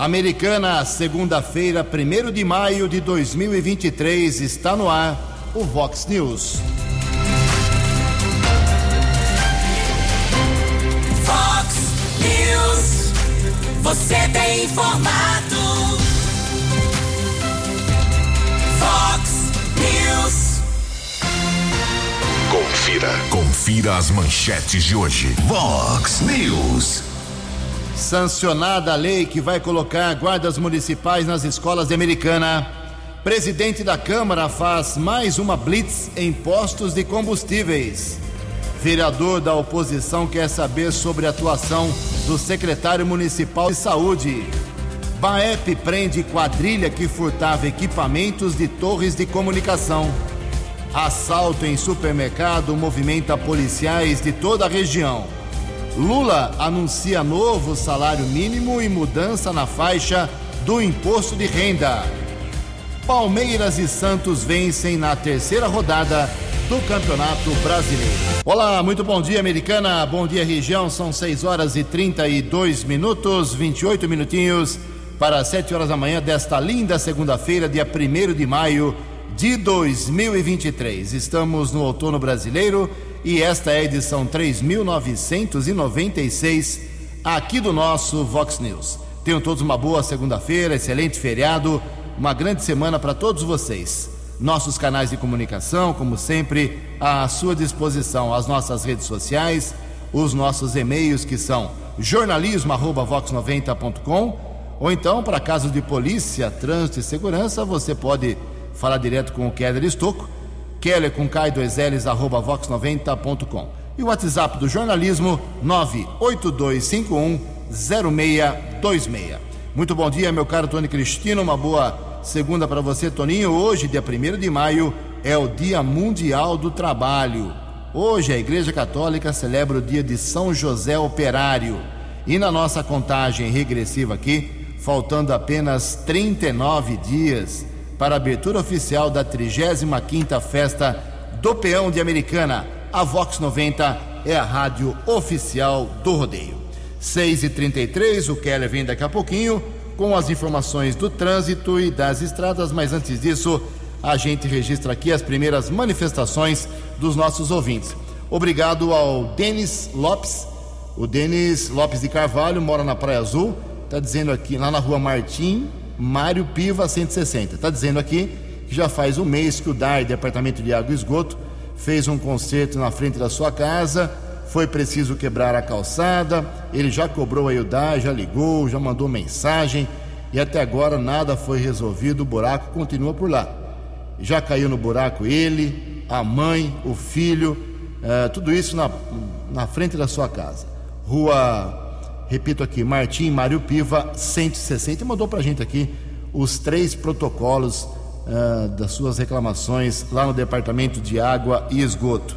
Americana, segunda-feira, 1 de maio de 2023, está no ar o Vox News. Vox News, você tem informado. Vox News. Confira, confira as manchetes de hoje. Vox News. Sancionada a lei que vai colocar guardas municipais nas escolas de Americana. Presidente da Câmara faz mais uma blitz em postos de combustíveis. Vereador da oposição quer saber sobre a atuação do secretário municipal de saúde. Baep prende quadrilha que furtava equipamentos de torres de comunicação. Assalto em supermercado movimenta policiais de toda a região. Lula anuncia novo salário mínimo e mudança na faixa do imposto de renda. Palmeiras e Santos vencem na terceira rodada do Campeonato Brasileiro. Olá, muito bom dia, americana. Bom dia, região. São 6 horas e 32 minutos, 28 minutinhos para 7 horas da manhã desta linda segunda-feira, dia 1 de maio de 2023. Estamos no outono brasileiro e esta é a edição 3996 aqui do nosso Vox News. Tenham todos uma boa segunda-feira, excelente feriado, uma grande semana para todos vocês. Nossos canais de comunicação, como sempre, à sua disposição, as nossas redes sociais, os nossos e-mails que são jornalismo@vox90.com ou então para casos de polícia, trânsito e segurança, você pode falar direto com o Keller Estocco Keller com K 2 Ls, arroba vox90.com. E o WhatsApp do jornalismo 982510626. Muito bom dia, meu caro Tony Cristino. Uma boa segunda para você, Toninho. Hoje, dia 1 de maio, é o Dia Mundial do Trabalho. Hoje a Igreja Católica celebra o dia de São José Operário. E na nossa contagem regressiva aqui, faltando apenas 39 dias para a abertura oficial da 35ª Festa do Peão de Americana. A Vox 90 é a rádio oficial do rodeio. 6 e 33 o Keller vem daqui a pouquinho com as informações do trânsito e das estradas, mas antes disso, a gente registra aqui as primeiras manifestações dos nossos ouvintes. Obrigado ao Denis Lopes. O Denis Lopes de Carvalho mora na Praia Azul, está dizendo aqui lá na rua Martim, Mário Piva 160. Está dizendo aqui que já faz um mês que o DAR, Departamento de Água e Esgoto, fez um concerto na frente da sua casa. Foi preciso quebrar a calçada. Ele já cobrou aí o DAR, já ligou, já mandou mensagem e até agora nada foi resolvido. O buraco continua por lá. Já caiu no buraco ele, a mãe, o filho, é, tudo isso na, na frente da sua casa. Rua repito aqui, Martim Mário Piva 160, e mandou para a gente aqui os três protocolos uh, das suas reclamações lá no Departamento de Água e Esgoto.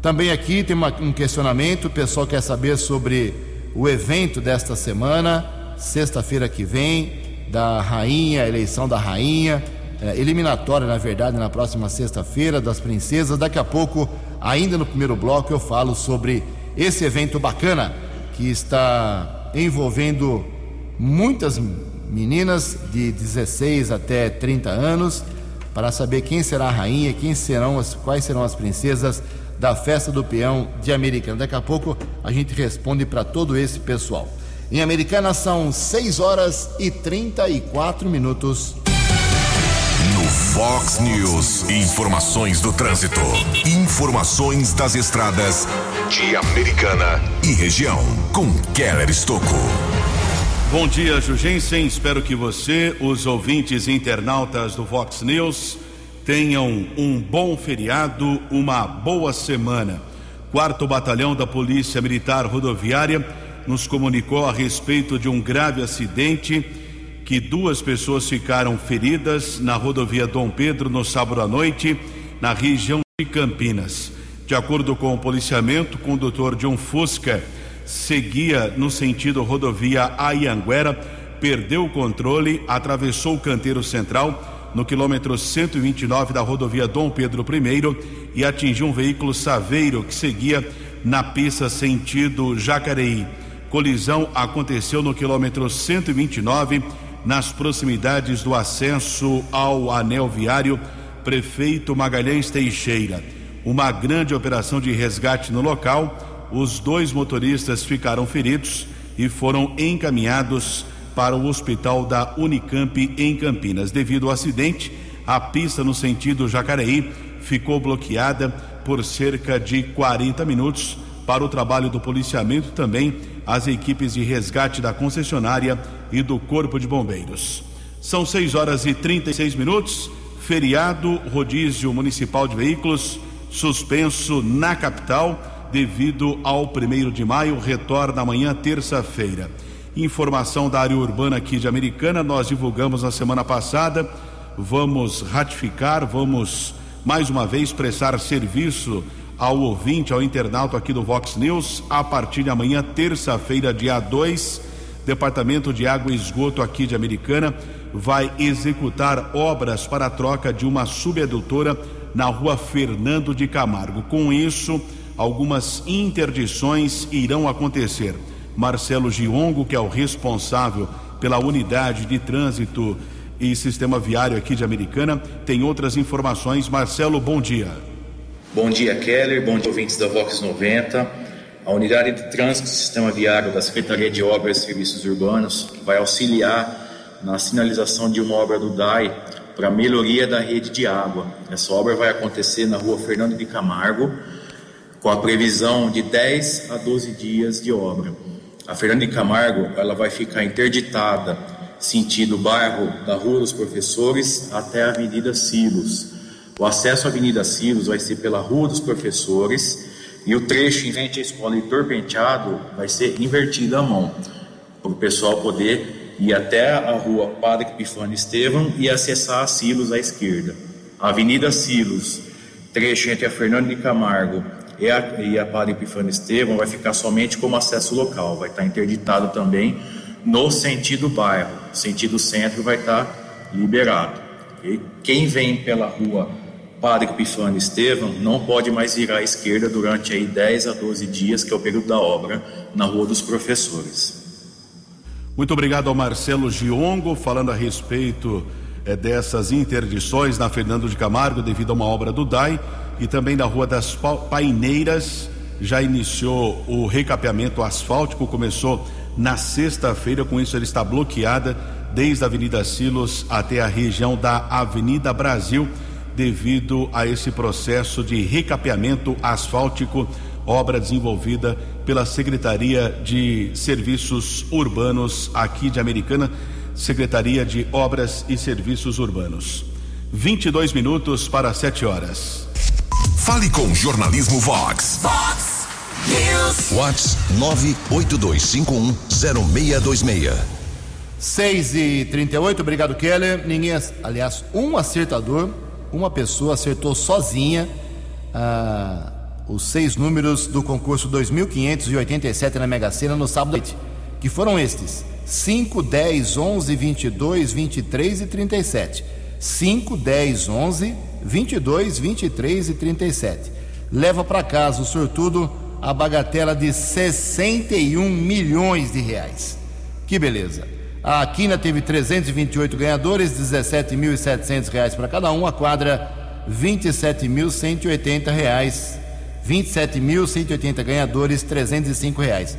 Também aqui tem uma, um questionamento, o pessoal quer saber sobre o evento desta semana, sexta-feira que vem, da rainha, eleição da rainha, eh, eliminatória, na verdade, na próxima sexta-feira, das princesas. Daqui a pouco, ainda no primeiro bloco, eu falo sobre esse evento bacana que está envolvendo muitas meninas de 16 até 30 anos para saber quem será a rainha, quem serão as, quais serão as princesas da festa do peão de Americana. Daqui a pouco a gente responde para todo esse pessoal. Em Americana são 6 horas e 34 minutos. No Fox News, informações do trânsito, informações das estradas Americana e região, com Keller Estocco. Bom dia, Jugensen. Espero que você, os ouvintes e internautas do Fox News, tenham um bom feriado, uma boa semana. Quarto Batalhão da Polícia Militar Rodoviária nos comunicou a respeito de um grave acidente que duas pessoas ficaram feridas na rodovia Dom Pedro no sábado à noite, na região de Campinas. De acordo com o policiamento, o condutor de um Fusca seguia no sentido rodovia Ayanguera, perdeu o controle, atravessou o canteiro central no quilômetro 129 da rodovia Dom Pedro I e atingiu um veículo saveiro que seguia na pista sentido Jacareí. Colisão aconteceu no quilômetro 129, nas proximidades do acesso ao anel viário Prefeito Magalhães Teixeira. Uma grande operação de resgate no local. Os dois motoristas ficaram feridos e foram encaminhados para o hospital da Unicamp em Campinas. Devido ao acidente, a pista no sentido Jacareí ficou bloqueada por cerca de 40 minutos para o trabalho do policiamento também as equipes de resgate da concessionária e do Corpo de Bombeiros. São 6 horas e 36 minutos. Feriado, rodízio municipal de veículos suspenso na capital devido ao primeiro de maio, retorna amanhã, terça-feira. Informação da área urbana aqui de Americana, nós divulgamos na semana passada. Vamos ratificar, vamos mais uma vez prestar serviço ao ouvinte, ao internauta aqui do Vox News, a partir de amanhã, terça-feira, dia 2, Departamento de Água e Esgoto aqui de Americana vai executar obras para a troca de uma subadutora na rua Fernando de Camargo. Com isso, algumas interdições irão acontecer. Marcelo Giongo, que é o responsável pela unidade de trânsito e sistema viário aqui de Americana, tem outras informações. Marcelo, bom dia. Bom dia, Keller. Bom dia, ouvintes da Vox 90. A unidade de trânsito e sistema viário da Secretaria de Obras e Serviços Urbanos vai auxiliar na sinalização de uma obra do DAI para melhoria da rede de água. Essa obra vai acontecer na rua Fernando de Camargo, com a previsão de 10 a 12 dias de obra. A Fernando de Camargo ela vai ficar interditada sentido bairro da Rua dos Professores até a Avenida Silos. O acesso à Avenida Silos vai ser pela Rua dos Professores e o trecho em frente à Escola Heitor Penteado vai ser invertido à mão, para o pessoal poder ir até a rua Padre Epifânio Estevam e acessar a Silos à esquerda. A Avenida Silos, trecho entre a Fernando de Camargo e a, e a Padre Epifânio Estevam, vai ficar somente como acesso local, vai estar interditado também no sentido bairro, sentido centro vai estar liberado. E quem vem pela rua Padre Epifânio Estevam não pode mais virar à esquerda durante aí 10 a 12 dias, que é o período da obra, na Rua dos Professores. Muito obrigado ao Marcelo Giongo, falando a respeito é, dessas interdições na Fernando de Camargo, devido a uma obra do DAI, e também da Rua das Paineiras. Já iniciou o recapeamento asfáltico, começou na sexta-feira, com isso ele está bloqueada desde a Avenida Silos até a região da Avenida Brasil, devido a esse processo de recapeamento asfáltico obra desenvolvida pela Secretaria de Serviços Urbanos aqui de Americana, Secretaria de Obras e Serviços Urbanos. 22 minutos para 7 horas. Fale com Jornalismo Vox. Vox News. Vox 982510626. 6 e 38 obrigado Keller. Ninguém, aliás, um acertador, uma pessoa acertou sozinha. Ah, os seis números do concurso 2587 na Mega Sena no sábado, que foram estes: 5, 10, 11, 22, 23 e 37. 5, 10, 11, 22, 23 e 37. Leva para casa o sortudo a bagatela de 61 milhões de reais. Que beleza! A Quina teve 328 ganhadores, 17.700 reais para cada um. A quadra, 27.180 reais 27.180 ganhadores, 305 reais.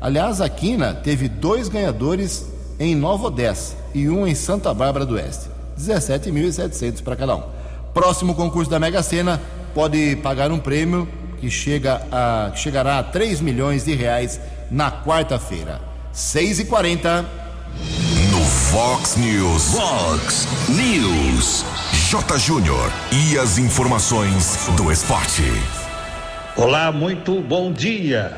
Aliás, a Quina teve dois ganhadores em Nova Odessa e um em Santa Bárbara do Oeste, 17.700 para cada um. Próximo concurso da Mega Sena pode pagar um prêmio que chega a que chegará a 3 milhões de reais na quarta-feira. 6 e 40 No Fox News. Fox News. J. Júnior. E as informações do esporte. Olá, muito bom dia.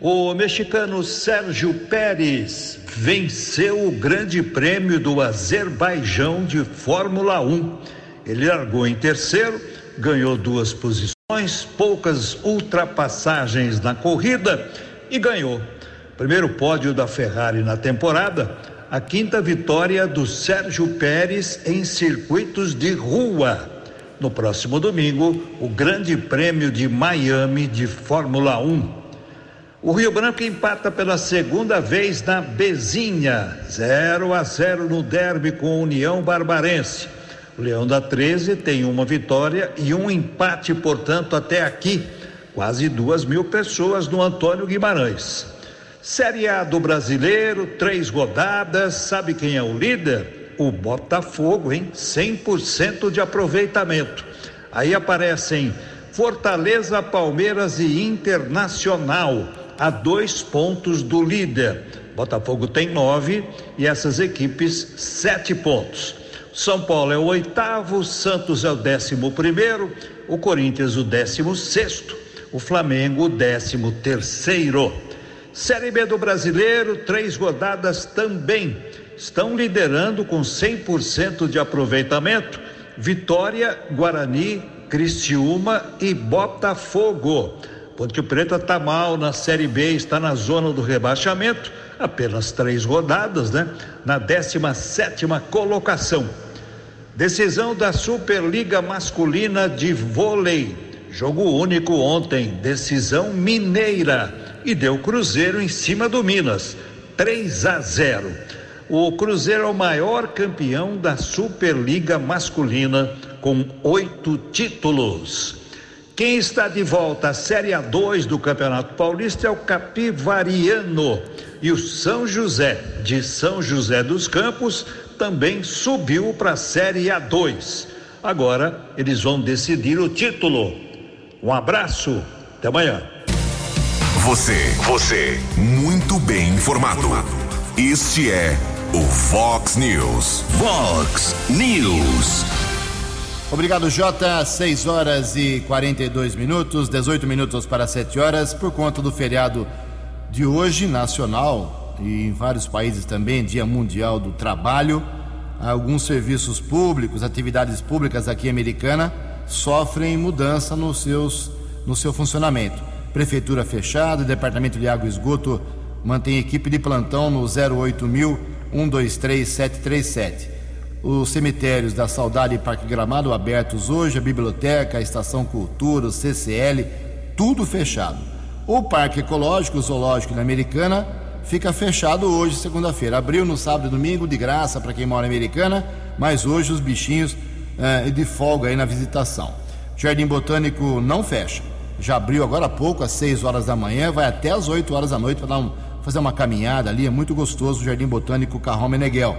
O mexicano Sérgio Pérez venceu o Grande Prêmio do Azerbaijão de Fórmula 1. Ele largou em terceiro, ganhou duas posições, poucas ultrapassagens na corrida e ganhou. Primeiro pódio da Ferrari na temporada, a quinta vitória do Sérgio Pérez em circuitos de rua no próximo domingo, o Grande Prêmio de Miami de Fórmula 1. O Rio Branco empata pela segunda vez na Bezinha, 0 a 0 no derby com União Barbarense. O Leão da 13 tem uma vitória e um empate, portanto, até aqui. Quase duas mil pessoas no Antônio Guimarães. Série A do Brasileiro, três rodadas. Sabe quem é o líder? O Botafogo, hein? 100% de aproveitamento. Aí aparecem Fortaleza, Palmeiras e Internacional a dois pontos do líder. Botafogo tem nove e essas equipes sete pontos. São Paulo é o oitavo, Santos é o décimo primeiro, o Corinthians o décimo sexto, o Flamengo o décimo terceiro. Série B do Brasileiro, três rodadas também. Estão liderando com 100% de aproveitamento. Vitória, Guarani, Cristiúma e Botafogo. Ponte Preta está mal na Série B, está na zona do rebaixamento, apenas três rodadas, né? Na 17 colocação. Decisão da Superliga Masculina de Vôlei. Jogo único ontem, decisão mineira. E deu Cruzeiro em cima do Minas. 3 a 0. O Cruzeiro é o maior campeão da Superliga Masculina, com oito títulos. Quem está de volta à Série A2 do Campeonato Paulista é o Capivariano. E o São José, de São José dos Campos, também subiu para a Série A2. Agora eles vão decidir o título. Um abraço, até amanhã. Você, você, muito bem informado. Este é o Fox News. Fox News. Obrigado, Jota. 6 horas e 42 minutos, 18 minutos para 7 horas, por conta do feriado de hoje, nacional, e em vários países também, Dia Mundial do Trabalho. Alguns serviços públicos, atividades públicas aqui Americana, sofrem mudança nos seus, no seu funcionamento. Prefeitura fechada, Departamento de Água e Esgoto mantém equipe de plantão no 08000 123 737 os cemitérios da Saudade e Parque Gramado abertos hoje, a biblioteca, a Estação Cultura, o CCL, tudo fechado. O Parque Ecológico, o Zoológico na Americana, fica fechado hoje, segunda-feira. Abriu no sábado e domingo, de graça para quem mora em Americana, mas hoje os bichinhos eh, de folga aí na visitação. Jardim Botânico não fecha. Já abriu agora há pouco, às 6 horas da manhã, vai até às 8 horas da noite para um, fazer uma caminhada ali. É muito gostoso o Jardim Botânico Carrão Meneghel.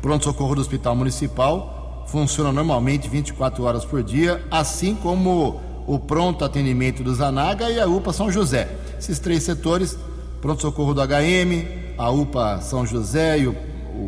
Pronto-socorro do Hospital Municipal funciona normalmente 24 horas por dia, assim como o pronto atendimento do Zanaga e a UPA São José. Esses três setores, pronto-socorro do HM, a UPA São José e o,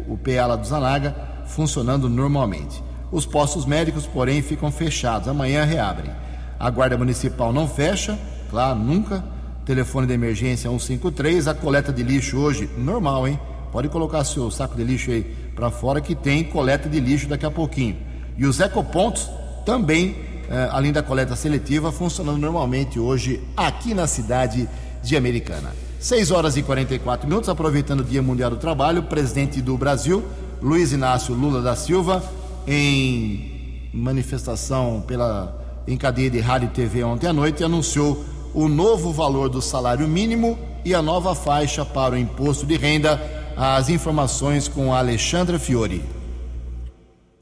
o, o do Zanaga, funcionando normalmente. Os postos médicos, porém, ficam fechados. Amanhã reabrem. A Guarda Municipal não fecha, claro, nunca. Telefone de emergência 153. A coleta de lixo hoje, normal, hein? Pode colocar seu saco de lixo aí para fora que tem coleta de lixo daqui a pouquinho. E os ecopontos também, eh, além da coleta seletiva, funcionando normalmente hoje aqui na cidade de Americana. 6 horas e 44 minutos, aproveitando o Dia Mundial do Trabalho, o presidente do Brasil, Luiz Inácio Lula da Silva, em manifestação pela em cadeia de rádio e TV ontem à noite, anunciou o novo valor do salário mínimo e a nova faixa para o imposto de renda as informações com Alexandra Fiore.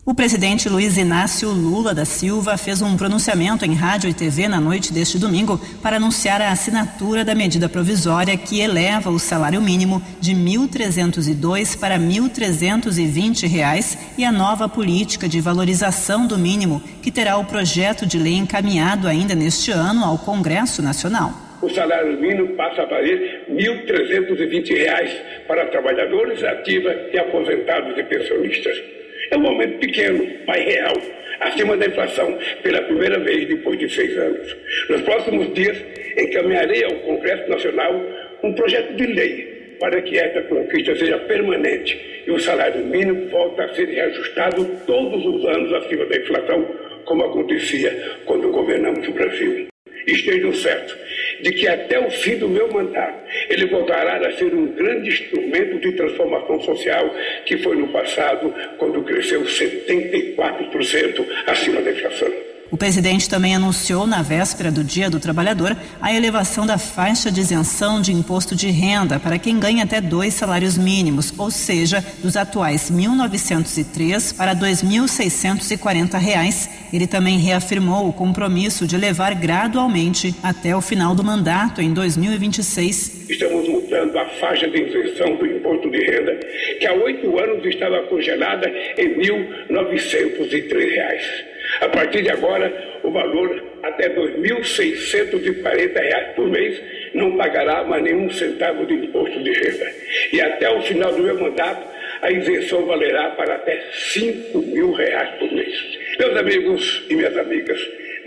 O presidente Luiz Inácio Lula da Silva fez um pronunciamento em rádio e TV na noite deste domingo para anunciar a assinatura da medida provisória que eleva o salário mínimo de R$ 1.302 para 1.320 reais e a nova política de valorização do mínimo, que terá o projeto de lei encaminhado ainda neste ano ao Congresso Nacional o salário mínimo passa a valer R$ 1.320 para trabalhadores ativos e aposentados e pensionistas. É um aumento pequeno, mas real, acima da inflação, pela primeira vez depois de seis anos. Nos próximos dias, encaminharei ao Congresso Nacional um projeto de lei para que esta conquista seja permanente e o salário mínimo volte a ser reajustado todos os anos acima da inflação, como acontecia quando governamos o Brasil. Estejam certos de que até o fim do meu mandato ele voltará a ser um grande instrumento de transformação social que foi no passado quando cresceu 74% acima da inflação. O presidente também anunciou na véspera do Dia do Trabalhador a elevação da faixa de isenção de imposto de renda para quem ganha até dois salários mínimos, ou seja, dos atuais R$ 1.903 para 2.640 reais. Ele também reafirmou o compromisso de elevar gradualmente até o final do mandato em 2026. Estamos mudando a faixa de isenção do imposto de renda, que há oito anos estava congelada em R$ 1.903. A partir de agora, o valor até R$ 2.640 por mês não pagará mais nenhum centavo de imposto de renda. E até o final do meu mandato, a isenção valerá para até 5 mil reais por mês. Meus amigos e minhas amigas,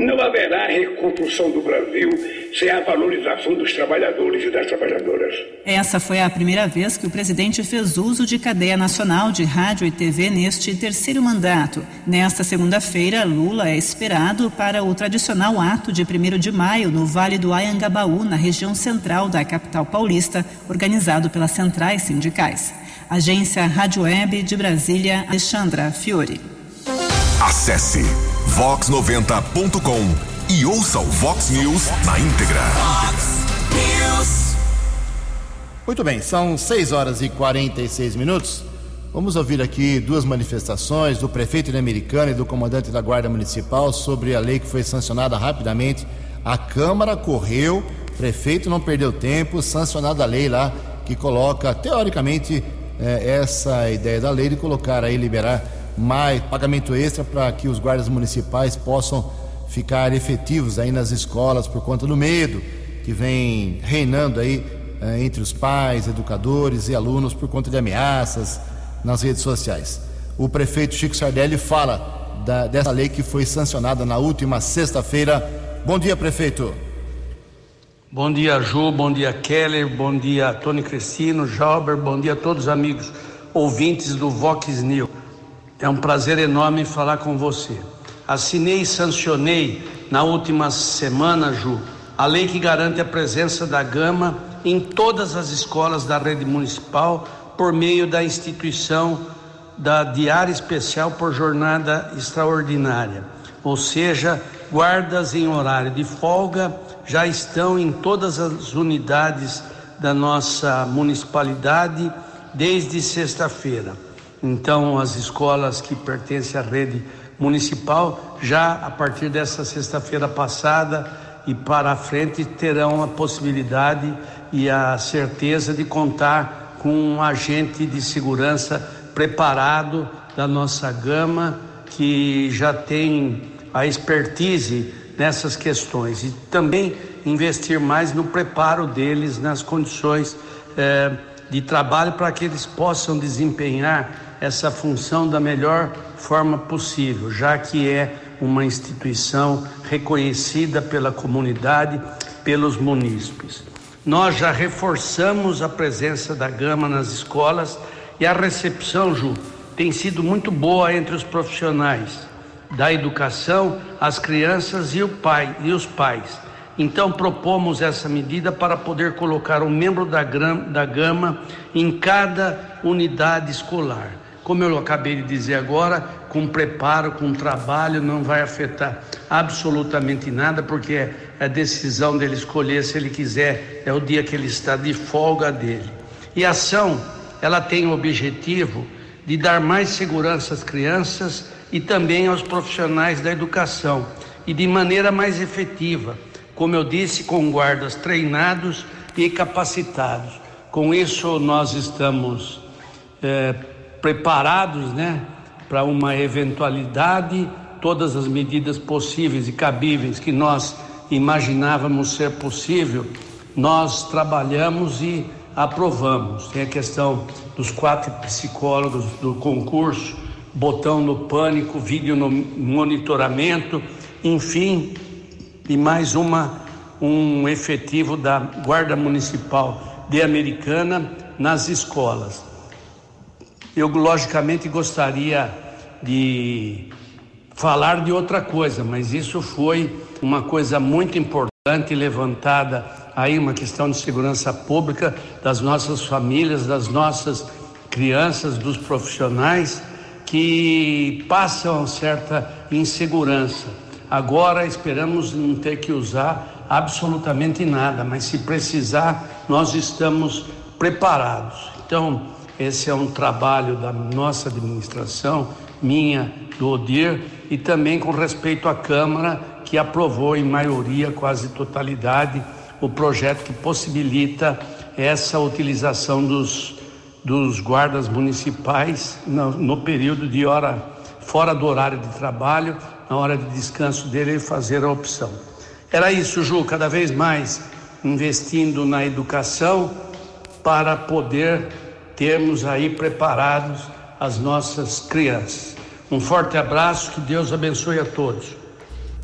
não haverá reconstrução do Brasil sem a valorização dos trabalhadores e das trabalhadoras. Essa foi a primeira vez que o presidente fez uso de cadeia nacional de rádio e TV neste terceiro mandato. Nesta segunda-feira, Lula é esperado para o tradicional ato de 1 de maio no Vale do Ayangabaú, na região central da capital paulista, organizado pelas centrais sindicais. Agência Rádio Web de Brasília, Alexandra Fiore. Acesse vox90.com e ouça o Vox News na íntegra. Muito bem, são 6 horas e 46 minutos. Vamos ouvir aqui duas manifestações do prefeito de Americana e do comandante da Guarda Municipal sobre a lei que foi sancionada rapidamente. A Câmara correu, o prefeito não perdeu tempo, sancionada a lei lá que coloca, teoricamente, eh, essa ideia da lei de colocar aí, liberar mais pagamento extra para que os guardas municipais possam ficar efetivos aí nas escolas por conta do medo que vem reinando aí eh, entre os pais, educadores e alunos por conta de ameaças nas redes sociais. O prefeito Chico Sardelli fala da, dessa lei que foi sancionada na última sexta-feira. Bom dia, prefeito. Bom dia, Ju, bom dia, Keller, bom dia, Tony Cristino, Jauber, bom dia a todos os amigos ouvintes do Vox News. É um prazer enorme falar com você. Assinei e sancionei na última semana, Ju, a lei que garante a presença da Gama em todas as escolas da rede municipal por meio da instituição da diária especial por jornada extraordinária. Ou seja, guardas em horário de folga já estão em todas as unidades da nossa municipalidade desde sexta-feira. Então, as escolas que pertencem à rede municipal, já a partir dessa sexta-feira passada e para a frente, terão a possibilidade e a certeza de contar com um agente de segurança preparado da nossa gama, que já tem a expertise nessas questões. E também investir mais no preparo deles, nas condições eh, de trabalho para que eles possam desempenhar essa função da melhor forma possível, já que é uma instituição reconhecida pela comunidade, pelos munícipes. Nós já reforçamos a presença da Gama nas escolas e a recepção, Ju, tem sido muito boa entre os profissionais da educação, as crianças e o pai e os pais. Então propomos essa medida para poder colocar um membro da, da Gama em cada unidade escolar. Como eu acabei de dizer agora, com preparo, com trabalho, não vai afetar absolutamente nada, porque é a decisão dele escolher se ele quiser, é o dia que ele está de folga dele. E a ação, ela tem o objetivo de dar mais segurança às crianças e também aos profissionais da educação e de maneira mais efetiva, como eu disse, com guardas treinados e capacitados. Com isso, nós estamos é, preparados, né, para uma eventualidade, todas as medidas possíveis e cabíveis que nós imaginávamos ser possível, nós trabalhamos e aprovamos. Tem a questão dos quatro psicólogos do concurso, botão no pânico, vídeo no monitoramento, enfim, e mais uma um efetivo da Guarda Municipal de Americana nas escolas. Eu, logicamente, gostaria de falar de outra coisa, mas isso foi uma coisa muito importante levantada aí, uma questão de segurança pública das nossas famílias, das nossas crianças, dos profissionais que passam certa insegurança. Agora esperamos não ter que usar absolutamente nada, mas se precisar, nós estamos preparados. Então, esse é um trabalho da nossa administração, minha, do ODIR, e também com respeito à Câmara, que aprovou em maioria, quase totalidade, o projeto que possibilita essa utilização dos, dos guardas municipais no, no período de hora fora do horário de trabalho, na hora de descanso dele, fazer a opção. Era isso, Ju, cada vez mais investindo na educação para poder termos aí preparados as nossas crianças. Um forte abraço, que Deus abençoe a todos.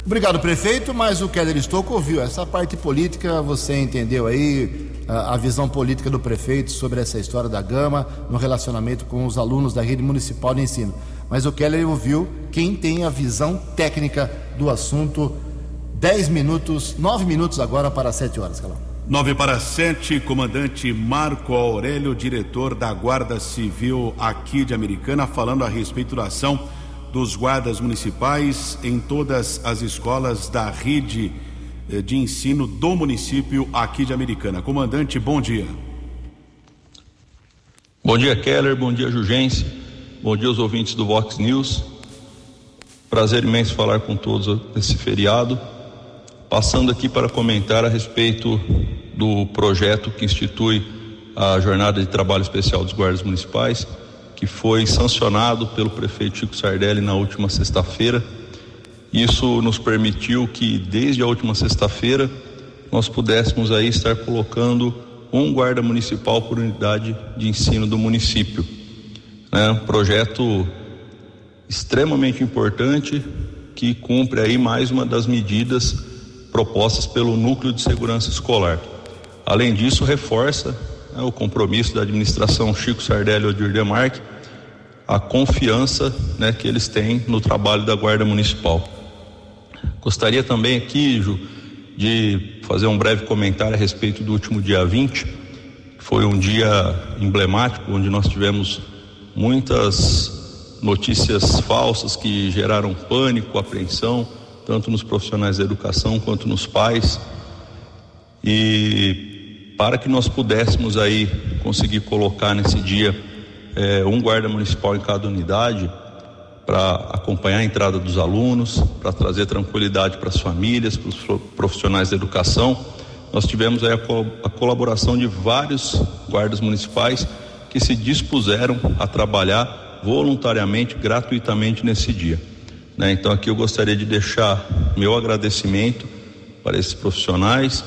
Obrigado, prefeito, mas o Keller Estouco ouviu. Essa parte política, você entendeu aí a, visão política do prefeito sobre essa história da Gama no relacionamento com os alunos da rede municipal de ensino. Mas o Keller ouviu quem tem a visão técnica do assunto. Dez minutos, nove minutos agora para sete horas, Calão. Nove para sete, comandante Marco Aurélio, diretor da Guarda Civil aqui de Americana, falando a respeito da ação dos guardas municipais em todas as escolas da rede eh, de ensino do município aqui de Americana. Comandante, bom dia. Bom dia, Keller. Bom dia, Jugense. Bom dia aos ouvintes do Vox News. Prazer imenso falar com todos nesse feriado. Passando aqui para comentar a respeito do projeto que institui a Jornada de Trabalho Especial dos Guardas Municipais que foi sancionado pelo prefeito Chico Sardelli na última sexta-feira. Isso nos permitiu que desde a última sexta-feira nós pudéssemos aí estar colocando um guarda municipal por unidade de ensino do município. É um projeto extremamente importante que cumpre aí mais uma das medidas propostas pelo Núcleo de Segurança Escolar. Além disso, reforça né, o compromisso da administração Chico Sardelli e Odir Demarque, a confiança né, que eles têm no trabalho da Guarda Municipal. Gostaria também aqui, Ju, de fazer um breve comentário a respeito do último dia 20, foi um dia emblemático, onde nós tivemos muitas notícias falsas que geraram pânico, apreensão, tanto nos profissionais da educação quanto nos pais. E para que nós pudéssemos aí conseguir colocar nesse dia é, um guarda municipal em cada unidade para acompanhar a entrada dos alunos, para trazer tranquilidade para as famílias, para os profissionais da educação. Nós tivemos aí a, co a colaboração de vários guardas municipais que se dispuseram a trabalhar voluntariamente, gratuitamente nesse dia. Né? Então aqui eu gostaria de deixar meu agradecimento para esses profissionais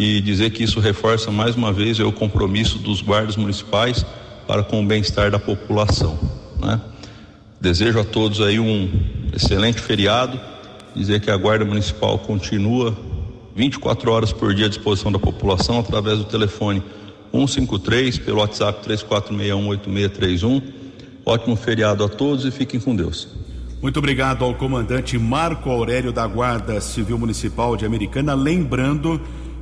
e dizer que isso reforça mais uma vez o compromisso dos guardas municipais para com o bem-estar da população. Né? Desejo a todos aí um excelente feriado, dizer que a Guarda Municipal continua 24 horas por dia à disposição da população através do telefone 153, pelo WhatsApp 34618631. Ótimo feriado a todos e fiquem com Deus. Muito obrigado ao comandante Marco Aurélio da Guarda Civil Municipal de Americana, lembrando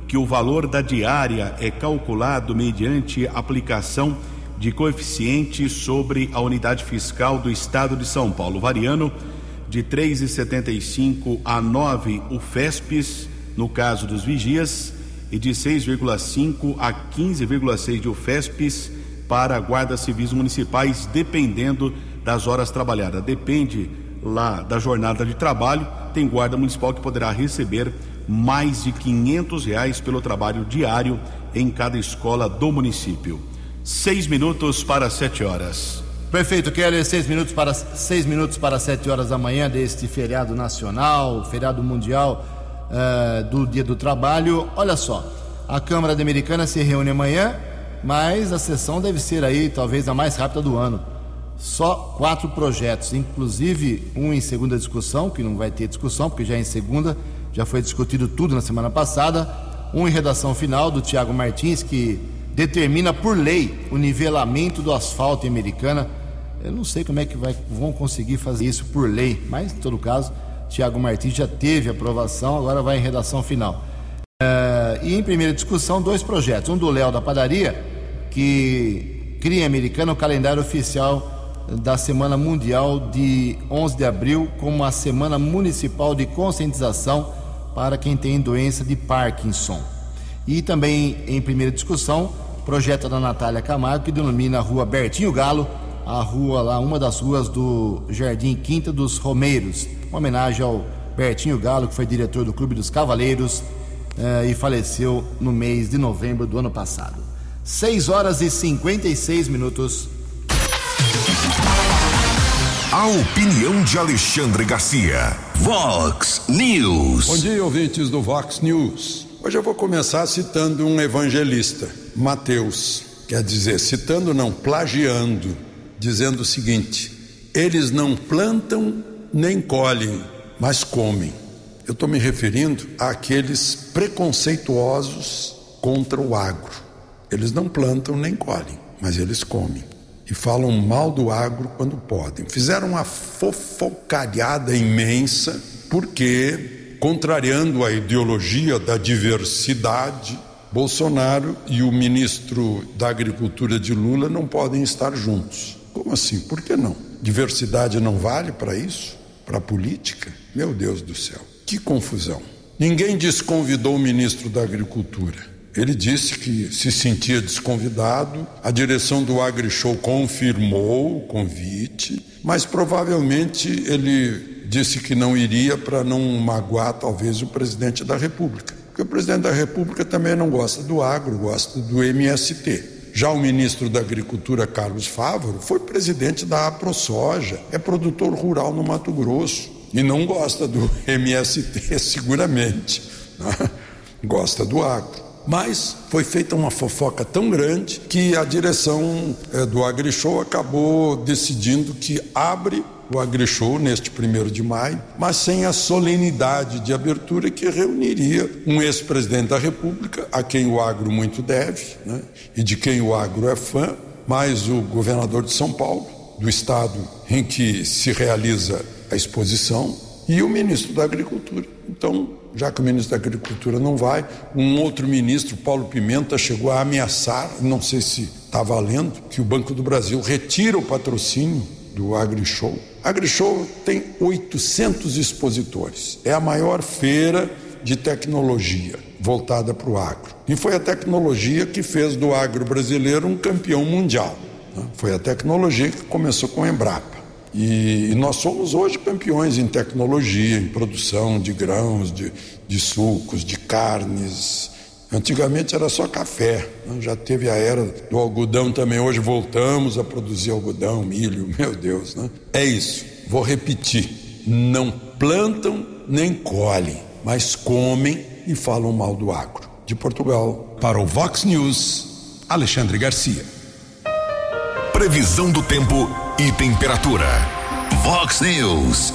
que o valor da diária é calculado mediante aplicação de coeficiente sobre a unidade fiscal do Estado de São Paulo, variando de 3,75 a 9 o FESPES, no caso dos vigias, e de 6,5 a 15,6 de UFESPES para guardas civis municipais, dependendo das horas trabalhadas. Depende lá da jornada de trabalho, tem guarda municipal que poderá receber mais de quinhentos reais pelo trabalho diário em cada escola do município. Seis minutos para sete horas. Perfeito, Kelly. Seis minutos para seis minutos para sete horas da manhã deste feriado nacional, feriado mundial uh, do Dia do Trabalho. Olha só, a Câmara Americana se reúne amanhã, mas a sessão deve ser aí talvez a mais rápida do ano. Só quatro projetos, inclusive um em segunda discussão, que não vai ter discussão porque já é em segunda já foi discutido tudo na semana passada. Um em redação final do Tiago Martins, que determina por lei o nivelamento do asfalto em Americana. Eu não sei como é que vai, vão conseguir fazer isso por lei, mas em todo caso, Tiago Martins já teve aprovação, agora vai em redação final. Uh, e em primeira discussão, dois projetos. Um do Léo da Padaria, que cria em Americana o calendário oficial da Semana Mundial de 11 de abril como a Semana Municipal de Conscientização para quem tem doença de Parkinson. E também em primeira discussão, projeto da Natália Camargo que denomina a Rua Bertinho Galo, a rua lá, uma das ruas do Jardim Quinta dos Romeiros, uma homenagem ao Bertinho Galo, que foi diretor do Clube dos Cavaleiros eh, e faleceu no mês de novembro do ano passado. 6 horas e 56 minutos. A opinião de Alexandre Garcia. Vox News. Bom dia, ouvintes do Vox News. Hoje eu vou começar citando um evangelista, Mateus. Quer dizer, citando não, plagiando, dizendo o seguinte: eles não plantam nem colhem, mas comem. Eu estou me referindo àqueles preconceituosos contra o agro. Eles não plantam nem colhem, mas eles comem e falam mal do agro quando podem. Fizeram uma fofocalhada imensa, porque, contrariando a ideologia da diversidade, Bolsonaro e o ministro da Agricultura de Lula não podem estar juntos. Como assim? Por que não? Diversidade não vale para isso? Para a política? Meu Deus do céu, que confusão. Ninguém desconvidou o ministro da Agricultura. Ele disse que se sentia desconvidado, a direção do AgriShow confirmou o convite, mas provavelmente ele disse que não iria para não magoar talvez o presidente da República. Porque o presidente da República também não gosta do agro, gosta do MST. Já o ministro da Agricultura, Carlos Fávaro, foi presidente da AproSoja, é produtor rural no Mato Grosso e não gosta do MST, seguramente. Né? Gosta do agro. Mas foi feita uma fofoca tão grande que a direção é, do AgriShow acabou decidindo que abre o AgriShow neste primeiro de maio, mas sem a solenidade de abertura que reuniria um ex-presidente da República, a quem o agro muito deve, né, e de quem o agro é fã, mais o governador de São Paulo, do estado em que se realiza a exposição, e o ministro da Agricultura. Então, já que o ministro da Agricultura não vai, um outro ministro, Paulo Pimenta, chegou a ameaçar, não sei se está valendo, que o Banco do Brasil retira o patrocínio do AgriShow. AgriShow tem 800 expositores, é a maior feira de tecnologia voltada para o agro. E foi a tecnologia que fez do agro brasileiro um campeão mundial. Né? Foi a tecnologia que começou com a Embrapa. E, nós somos hoje campeões em tecnologia, em produção de grãos, de, de sucos, de carnes. Antigamente era só café, né? já teve a era do algodão também. Hoje voltamos a produzir algodão, milho, meu Deus. Né? É isso, vou repetir: não plantam nem colhem, mas comem e falam mal do agro. De Portugal. Para o Vox News, Alexandre Garcia. Previsão do tempo e temperatura. Vox News.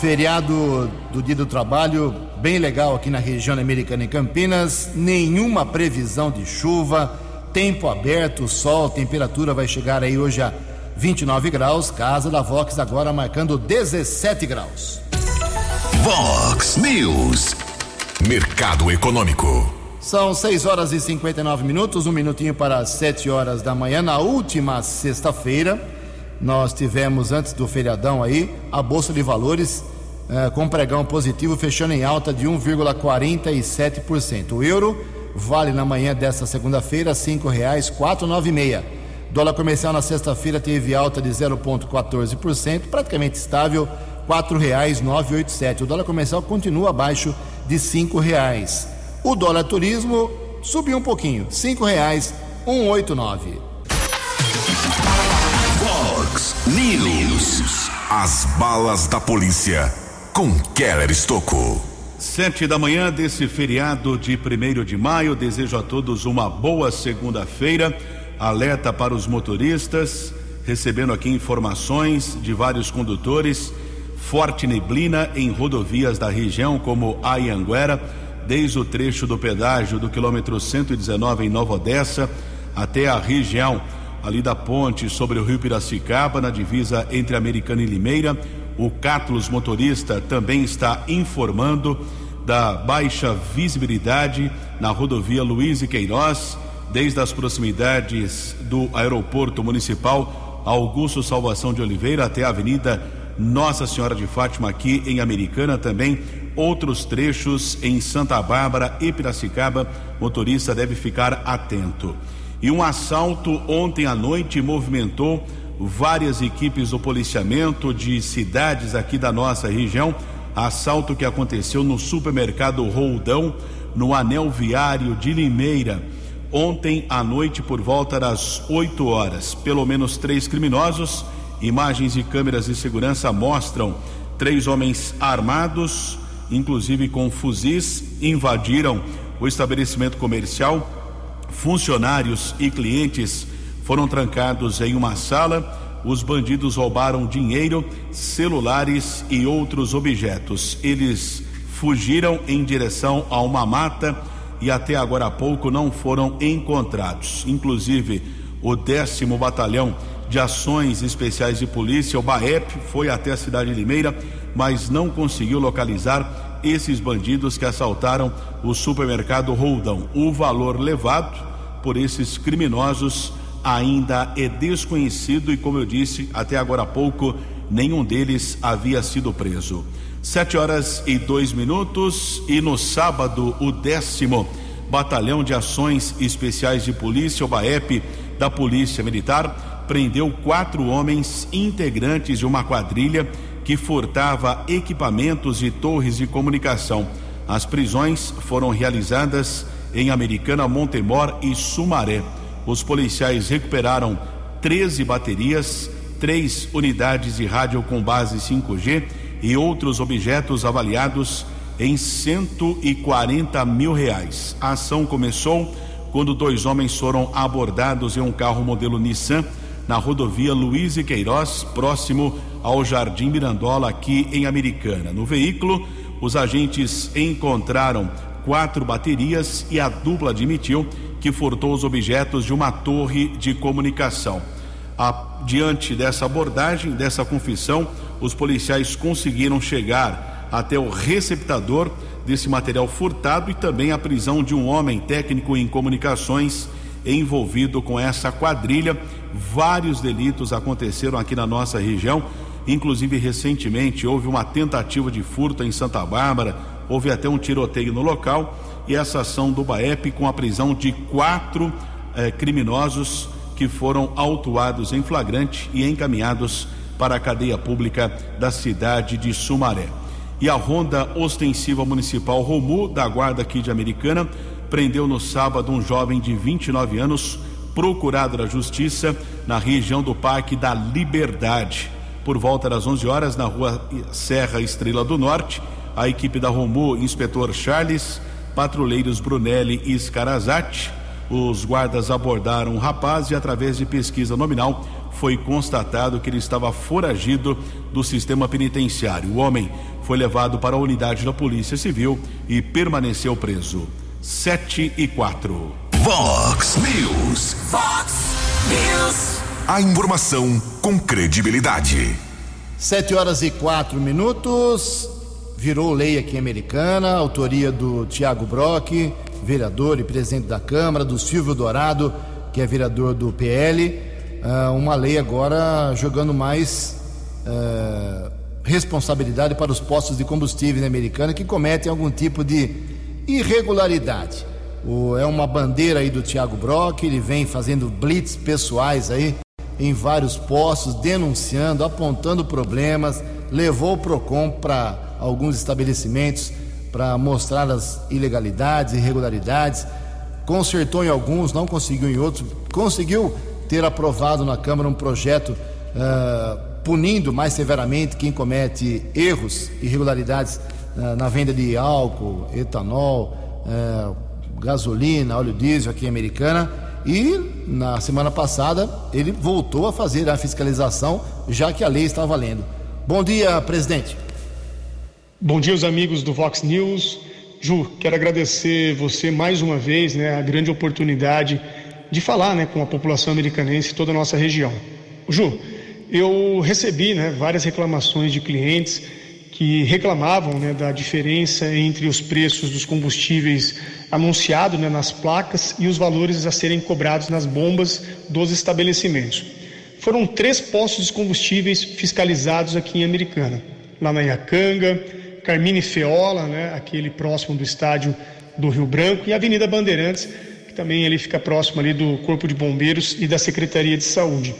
Feriado do Dia do Trabalho, bem legal aqui na região americana em Campinas. Nenhuma previsão de chuva, tempo aberto, sol, temperatura vai chegar aí hoje a 29 graus. Casa da Vox agora marcando 17 graus. Vox News. Mercado Econômico. São 6 horas e 59 minutos, um minutinho para 7 horas da manhã, na última sexta-feira nós tivemos antes do feriadão aí a Bolsa de Valores eh, com pregão positivo fechando em alta de 1,47%. O euro vale na manhã desta segunda-feira R$ 5,496. Dólar comercial na sexta-feira teve alta de 0,14%, praticamente estável, R$ 4,987. O dólar comercial continua abaixo de R$ 5,00. O dólar turismo subiu um pouquinho, R$ 5,189. News. As balas da polícia com Keller Estocou. Sete da manhã desse feriado de primeiro de maio. Desejo a todos uma boa segunda-feira. Alerta para os motoristas. Recebendo aqui informações de vários condutores. Forte neblina em rodovias da região, como a Ianguera, desde o trecho do pedágio do quilômetro 119 em Nova Odessa até a região ali da ponte sobre o rio Piracicaba, na divisa entre Americana e Limeira. O Cátulos motorista também está informando da baixa visibilidade na rodovia Luiz e Queiroz, desde as proximidades do aeroporto municipal Augusto Salvação de Oliveira até a Avenida Nossa Senhora de Fátima, aqui em Americana, também outros trechos em Santa Bárbara e Piracicaba. Motorista deve ficar atento. E um assalto ontem à noite movimentou várias equipes do policiamento de cidades aqui da nossa região. Assalto que aconteceu no supermercado Roldão, no anel viário de Limeira. Ontem à noite, por volta das 8 horas, pelo menos três criminosos. Imagens e câmeras de segurança mostram três homens armados, inclusive com fuzis, invadiram o estabelecimento comercial. Funcionários e clientes foram trancados em uma sala. Os bandidos roubaram dinheiro, celulares e outros objetos. Eles fugiram em direção a uma mata e até agora há pouco não foram encontrados. Inclusive, o décimo batalhão de ações especiais de polícia, o BAEP, foi até a cidade de Limeira, mas não conseguiu localizar esses bandidos que assaltaram o supermercado Roldão. O valor levado por esses criminosos ainda é desconhecido e, como eu disse, até agora há pouco, nenhum deles havia sido preso. Sete horas e dois minutos e no sábado, o décimo Batalhão de Ações Especiais de Polícia, o BAEP, da Polícia Militar, prendeu quatro homens integrantes de uma quadrilha que furtava equipamentos e torres de comunicação. As prisões foram realizadas em Americana, Montemor e Sumaré. Os policiais recuperaram 13 baterias, três unidades de rádio com base 5G e outros objetos avaliados em 140 mil reais. A ação começou quando dois homens foram abordados em um carro modelo Nissan na rodovia Luiz e Queiroz, próximo ao Jardim Mirandola, aqui em Americana. No veículo, os agentes encontraram quatro baterias e a dupla admitiu que furtou os objetos de uma torre de comunicação. A, diante dessa abordagem, dessa confissão, os policiais conseguiram chegar até o receptador desse material furtado e também a prisão de um homem técnico em comunicações envolvido com essa quadrilha. Vários delitos aconteceram aqui na nossa região, inclusive recentemente houve uma tentativa de furto em Santa Bárbara, houve até um tiroteio no local e essa ação do BAEP com a prisão de quatro eh, criminosos que foram autuados em flagrante e encaminhados para a cadeia pública da cidade de Sumaré. E a Ronda Ostensiva Municipal Romu, da Guarda aqui de Americana, prendeu no sábado um jovem de 29 anos, procurado da Justiça, na região do Parque da Liberdade. Por volta das 11 horas, na rua Serra Estrela do Norte, a equipe da Romu, inspetor Charles, patrulheiros Brunelli e Scarazati, os guardas abordaram o rapaz e, através de pesquisa nominal, foi constatado que ele estava foragido do sistema penitenciário. O homem foi levado para a unidade da Polícia Civil e permaneceu preso. 7 e 4. Vox News. Vox News. A informação com credibilidade. 7 horas e quatro minutos. Virou lei aqui Americana, autoria do Tiago Brock, vereador e presidente da Câmara, do Silvio Dourado, que é vereador do PL. Uh, uma lei agora jogando mais uh, responsabilidade para os postos de combustível na Americana que cometem algum tipo de irregularidade. O, é uma bandeira aí do Tiago Brock, ele vem fazendo blitz pessoais aí em vários postos, denunciando, apontando problemas, levou o PROCON para alguns estabelecimentos para mostrar as ilegalidades, irregularidades, consertou em alguns, não conseguiu em outros, conseguiu ter aprovado na Câmara um projeto uh, punindo mais severamente quem comete erros, irregularidades uh, na venda de álcool, etanol, uh, gasolina, óleo diesel aqui em Americana. E na semana passada ele voltou a fazer a fiscalização, já que a lei está valendo. Bom dia, presidente. Bom dia, os amigos do Vox News. Ju, quero agradecer você mais uma vez, né, a grande oportunidade de falar, né, com a população americanense e toda a nossa região. Ju, eu recebi, né, várias reclamações de clientes que reclamavam, né, da diferença entre os preços dos combustíveis anunciados, né, nas placas e os valores a serem cobrados nas bombas dos estabelecimentos. foram três postos de combustíveis fiscalizados aqui em Americana, lá na Iacanga, Carmine Feola, né, aquele próximo do estádio do Rio Branco, e a Avenida Bandeirantes, que também ele fica próximo ali do Corpo de Bombeiros e da Secretaria de Saúde.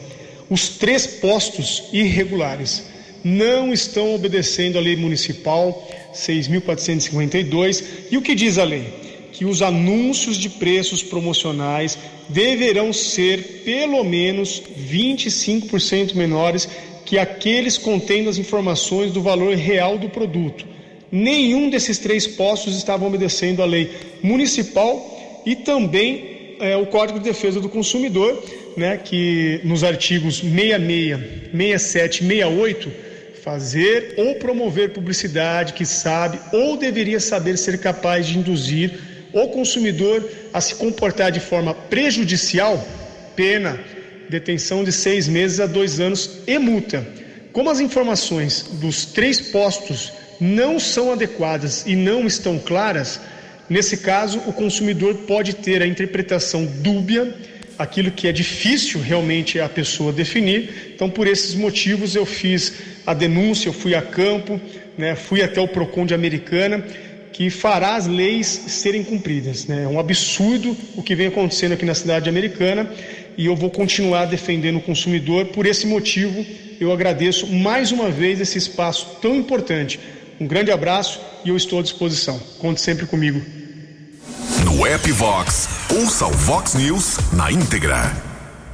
Os três postos irregulares não estão obedecendo à lei municipal 6.452 e o que diz a lei? Que os anúncios de preços promocionais deverão ser pelo menos 25% menores que aqueles contendo as informações do valor real do produto. Nenhum desses três postos estavam obedecendo à lei municipal e também é, o Código de Defesa do Consumidor, né, que nos artigos 66, 67 e 68 fazer ou promover publicidade que sabe ou deveria saber ser capaz de induzir o consumidor a se comportar de forma prejudicial, pena, detenção de seis meses a dois anos e multa. Como as informações dos três postos não são adequadas e não estão claras, nesse caso o consumidor pode ter a interpretação dúbia, aquilo que é difícil realmente a pessoa definir. Então, por esses motivos, eu fiz a denúncia, eu fui a campo, né, fui até o PROCON de Americana que fará as leis serem cumpridas. Né? É um absurdo o que vem acontecendo aqui na cidade americana e eu vou continuar defendendo o consumidor. Por esse motivo, eu agradeço mais uma vez esse espaço tão importante. Um grande abraço e eu estou à disposição. Conte sempre comigo. No app Vox, ouça o Vox News na íntegra.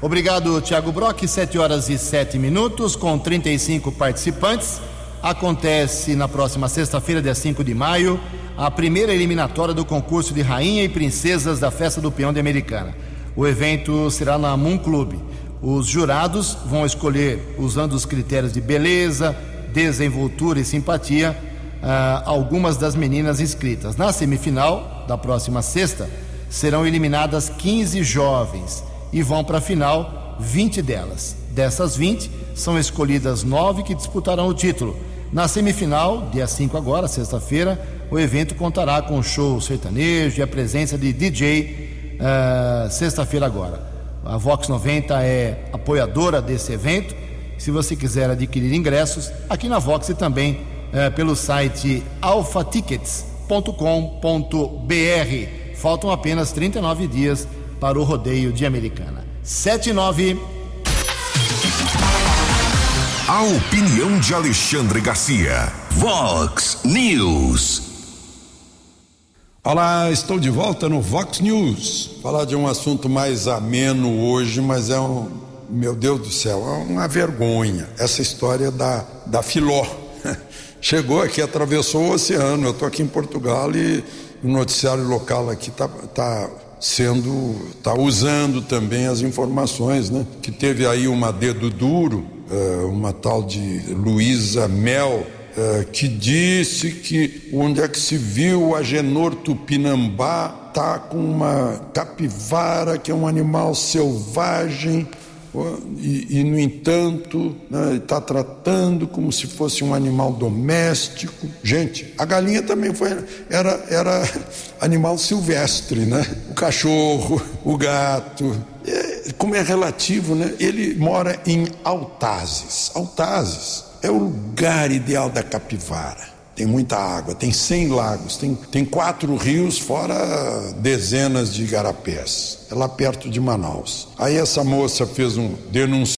Obrigado, Tiago Brock. 7 horas e 7 minutos, com 35 participantes. Acontece na próxima sexta-feira, dia 5 de maio, a primeira eliminatória do concurso de Rainha e Princesas da Festa do Peão de Americana. O evento será na Moon Club. Os jurados vão escolher, usando os critérios de beleza, desenvoltura e simpatia, uh, algumas das meninas inscritas. Na semifinal da próxima sexta, serão eliminadas 15 jovens e vão para a final 20 delas. Dessas 20, são escolhidas nove que disputarão o título. Na semifinal, dia 5 agora, sexta-feira, o evento contará com show sertanejo e a presença de DJ uh, eh, sexta-feira agora. A Vox 90 é apoiadora desse evento. Se você quiser adquirir ingressos, aqui na Vox e também uh, pelo site alfatickets.com.br. Faltam apenas 39 dias para o rodeio de Americana. 79 a opinião de Alexandre Garcia. Vox News. Olá, estou de volta no Vox News. Falar de um assunto mais ameno hoje, mas é um, meu Deus do céu, é uma vergonha. Essa história da, da Filó. Chegou aqui, atravessou o oceano. Eu estou aqui em Portugal e o noticiário local aqui está tá sendo, está usando também as informações, né? Que teve aí uma dedo duro uma tal de Luísa Mel, eh, que disse que onde é que se viu o Agenor Tupinambá tá com uma capivara que é um animal selvagem e, e no entanto está né, tratando como se fosse um animal doméstico. Gente, a galinha também foi era era animal silvestre, né? O cachorro, o gato, como é relativo, né? Ele mora em Altazes. Altazes é o lugar ideal da capivara. Tem muita água, tem 100 lagos, tem, tem quatro rios, fora dezenas de igarapés. É lá perto de Manaus. Aí essa moça fez um. denunciou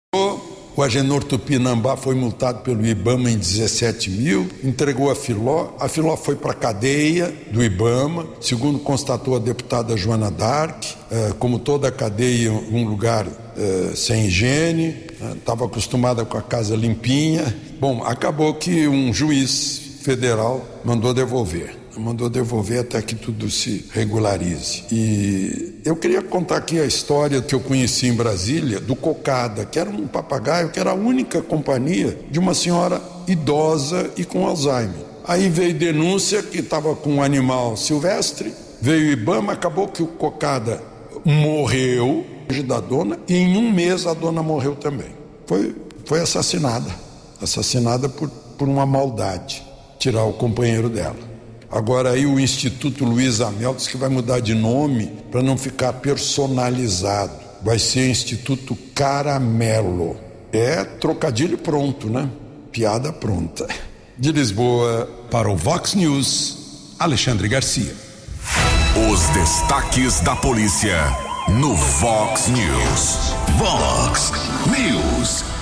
o Agenor Tupinambá foi multado pelo Ibama em 17 mil, entregou a Filó. A Filó foi para a cadeia do Ibama, segundo constatou a deputada Joana Dark. Eh, como toda a cadeia, um lugar eh, sem higiene, estava né, acostumada com a casa limpinha. Bom, acabou que um juiz federal mandou devolver mandou devolver até que tudo se regularize. E eu queria contar aqui a história que eu conheci em Brasília do Cocada, que era um papagaio que era a única companhia de uma senhora idosa e com Alzheimer. Aí veio denúncia que estava com um animal silvestre, veio Ibama, acabou que o Cocada morreu da dona e em um mês a dona morreu também. Foi, foi assassinada, assassinada por, por uma maldade, tirar o companheiro dela. Agora aí o Instituto Luiz Amel diz que vai mudar de nome para não ficar personalizado. Vai ser Instituto Caramelo. É trocadilho pronto, né? Piada pronta. De Lisboa, para o Vox News, Alexandre Garcia. Os destaques da polícia no Vox News. Vox News.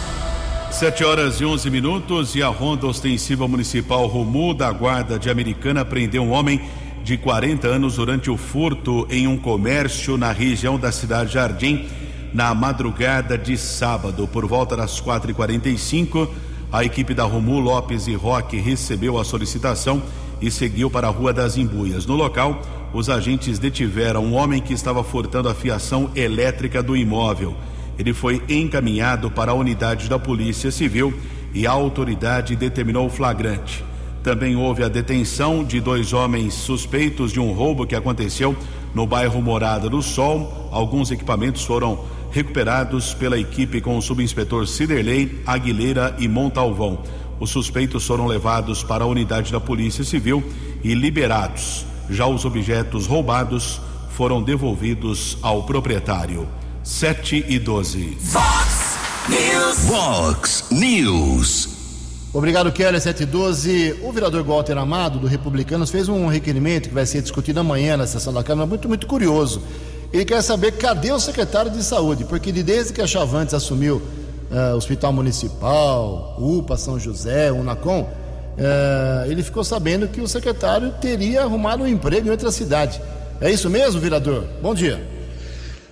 7 horas e 11 minutos e a Ronda Ostensiva Municipal Romu da Guarda de Americana prendeu um homem de 40 anos durante o furto em um comércio na região da cidade Jardim na madrugada de sábado. Por volta das 4h45, a equipe da Romu Lopes e Roque recebeu a solicitação e seguiu para a Rua das Embuias. No local, os agentes detiveram um homem que estava furtando a fiação elétrica do imóvel. Ele foi encaminhado para a unidade da Polícia Civil e a autoridade determinou o flagrante. Também houve a detenção de dois homens suspeitos de um roubo que aconteceu no bairro Morada do Sol. Alguns equipamentos foram recuperados pela equipe com o subinspetor Ciderley, Aguilera e Montalvão. Os suspeitos foram levados para a unidade da Polícia Civil e liberados. Já os objetos roubados foram devolvidos ao proprietário. 7 e 12. Fox News. Vox News. Obrigado, Kelly. 712. O vereador Walter Amado, do Republicanos, fez um requerimento que vai ser discutido amanhã na sessão da Câmara, muito, muito curioso. Ele quer saber cadê o secretário de saúde, porque desde que a Chavantes assumiu uh, Hospital Municipal, UPA, São José, Unacom, uh, ele ficou sabendo que o secretário teria arrumado um emprego em outra cidade. É isso mesmo, vereador? Bom dia.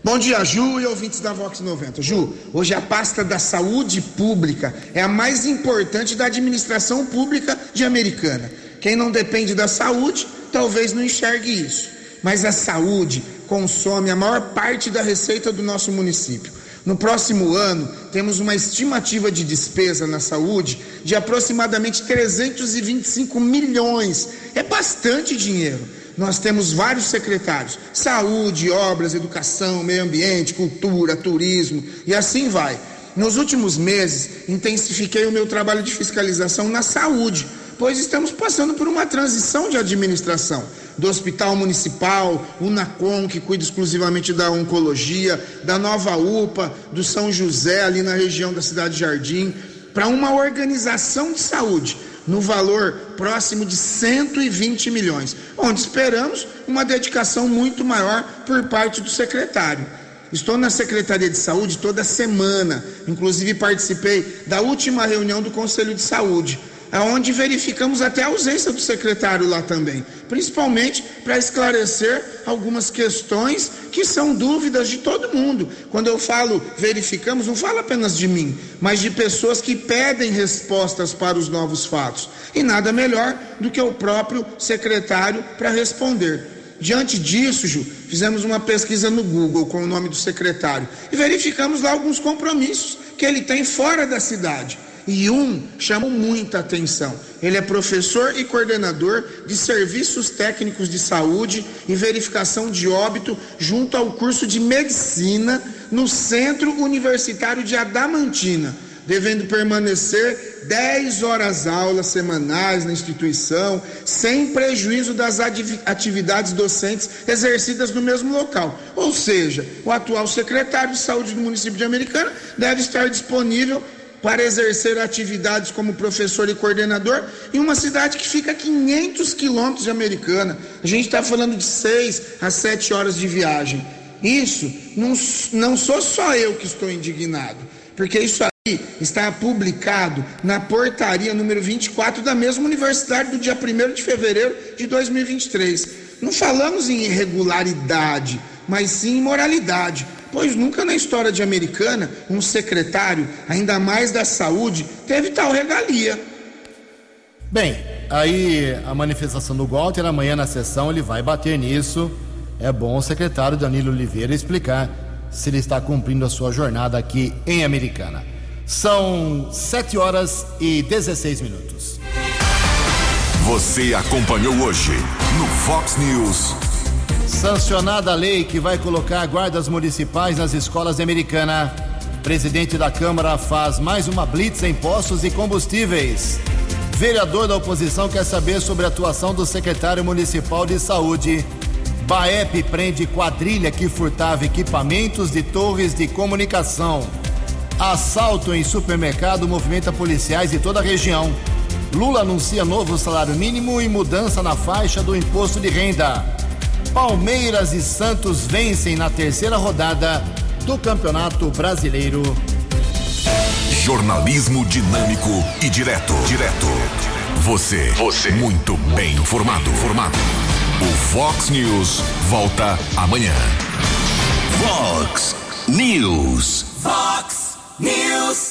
Bom dia, Ju e ouvintes da Vox 90. Ju, hoje a pasta da saúde pública é a mais importante da administração pública de Americana. Quem não depende da saúde, talvez não enxergue isso. Mas a saúde consome a maior parte da receita do nosso município. No próximo ano, temos uma estimativa de despesa na saúde de aproximadamente 325 milhões. É bastante dinheiro. Nós temos vários secretários: saúde, obras, educação, meio ambiente, cultura, turismo e assim vai. Nos últimos meses, intensifiquei o meu trabalho de fiscalização na saúde, pois estamos passando por uma transição de administração. Do Hospital Municipal, Unacom, que cuida exclusivamente da oncologia, da nova UPA, do São José, ali na região da cidade de Jardim, para uma organização de saúde no valor próximo de 120 milhões, onde esperamos uma dedicação muito maior por parte do secretário. Estou na Secretaria de Saúde toda semana, inclusive participei da última reunião do Conselho de Saúde, aonde verificamos até a ausência do secretário lá também, principalmente para esclarecer algumas questões que são dúvidas de todo mundo. Quando eu falo verificamos, não falo apenas de mim, mas de pessoas que pedem respostas para os novos fatos. E nada melhor do que o próprio secretário para responder. Diante disso, Ju, fizemos uma pesquisa no Google com o nome do secretário e verificamos lá alguns compromissos que ele tem fora da cidade. E um chamou muita atenção. Ele é professor e coordenador de serviços técnicos de saúde e verificação de óbito junto ao curso de medicina no Centro Universitário de Adamantina, devendo permanecer 10 horas aulas semanais na instituição, sem prejuízo das atividades docentes exercidas no mesmo local. Ou seja, o atual secretário de saúde do município de Americana deve estar disponível para exercer atividades como professor e coordenador em uma cidade que fica a 500 quilômetros de Americana. A gente está falando de 6 a 7 horas de viagem. Isso não, não sou só eu que estou indignado, porque isso aí está publicado na portaria número 24 da mesma universidade do dia 1 de fevereiro de 2023. Não falamos em irregularidade, mas sim em moralidade pois nunca na história de Americana um secretário, ainda mais da saúde, teve tal regalia. Bem, aí a manifestação do Walter, amanhã na sessão ele vai bater nisso. É bom o secretário Danilo Oliveira explicar se ele está cumprindo a sua jornada aqui em Americana. São 7 horas e 16 minutos. Você acompanhou hoje no Fox News. Sancionada a lei que vai colocar guardas municipais nas escolas americanas. Presidente da Câmara faz mais uma blitz em postos e combustíveis. Vereador da oposição quer saber sobre a atuação do secretário municipal de saúde. Baep prende quadrilha que furtava equipamentos de torres de comunicação. Assalto em supermercado movimenta policiais de toda a região. Lula anuncia novo salário mínimo e mudança na faixa do imposto de renda. Palmeiras e Santos vencem na terceira rodada do Campeonato Brasileiro. Jornalismo dinâmico e direto. Direto. Você. Você. Muito bem informado. Formado. O Fox News volta amanhã. Fox News. Fox News.